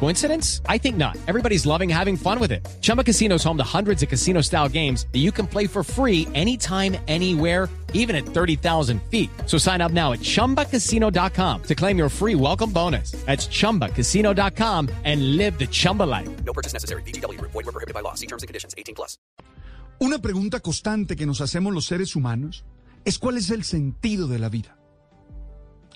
Coincidence? I think not. Everybody's loving having fun with it. Chumba Casino is home to hundreds of casino style games that you can play for free anytime, anywhere, even at 30,000 feet. So sign up now at chumbacasino.com to claim your free welcome bonus. That's chumbacasino.com and live the Chumba life. No purchase necessary. BGW. Void were prohibited by law. See terms and conditions. 18 plus. Una pregunta constante que nos hacemos los seres humanos es cuál es el sentido de la vida,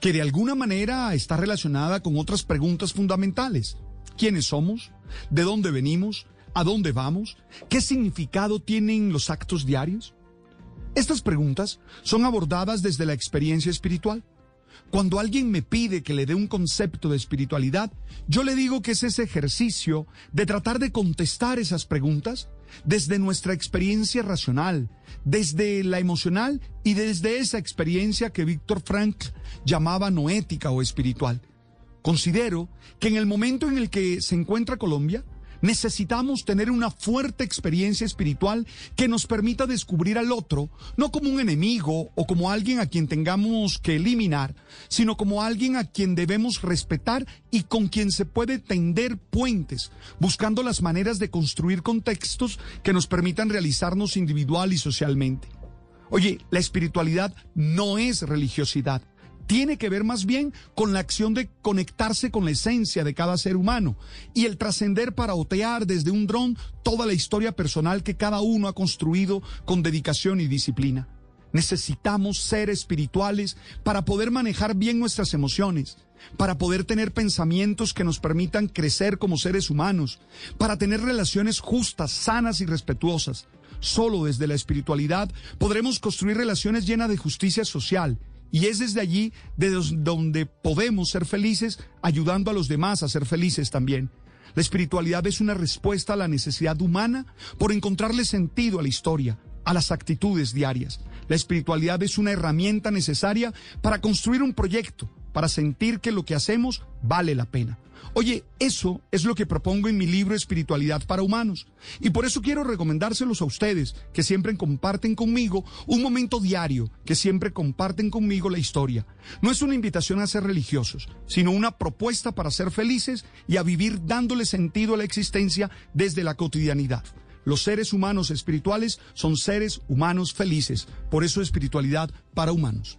que de alguna manera está relacionada con otras preguntas fundamentales. ¿Quiénes somos? ¿De dónde venimos? ¿A dónde vamos? ¿Qué significado tienen los actos diarios? Estas preguntas son abordadas desde la experiencia espiritual. Cuando alguien me pide que le dé un concepto de espiritualidad, yo le digo que es ese ejercicio de tratar de contestar esas preguntas desde nuestra experiencia racional, desde la emocional y desde esa experiencia que Víctor Frank llamaba noética o espiritual. Considero que en el momento en el que se encuentra Colombia, necesitamos tener una fuerte experiencia espiritual que nos permita descubrir al otro, no como un enemigo o como alguien a quien tengamos que eliminar, sino como alguien a quien debemos respetar y con quien se puede tender puentes, buscando las maneras de construir contextos que nos permitan realizarnos individual y socialmente. Oye, la espiritualidad no es religiosidad tiene que ver más bien con la acción de conectarse con la esencia de cada ser humano y el trascender para otear desde un dron toda la historia personal que cada uno ha construido con dedicación y disciplina. Necesitamos ser espirituales para poder manejar bien nuestras emociones, para poder tener pensamientos que nos permitan crecer como seres humanos, para tener relaciones justas, sanas y respetuosas. Solo desde la espiritualidad podremos construir relaciones llenas de justicia social y es desde allí desde donde podemos ser felices, ayudando a los demás a ser felices también. La espiritualidad es una respuesta a la necesidad humana por encontrarle sentido a la historia, a las actitudes diarias. La espiritualidad es una herramienta necesaria para construir un proyecto, para sentir que lo que hacemos vale la pena. Oye, eso es lo que propongo en mi libro Espiritualidad para Humanos. Y por eso quiero recomendárselos a ustedes, que siempre comparten conmigo un momento diario, que siempre comparten conmigo la historia. No es una invitación a ser religiosos, sino una propuesta para ser felices y a vivir dándole sentido a la existencia desde la cotidianidad. Los seres humanos espirituales son seres humanos felices. Por eso espiritualidad para humanos.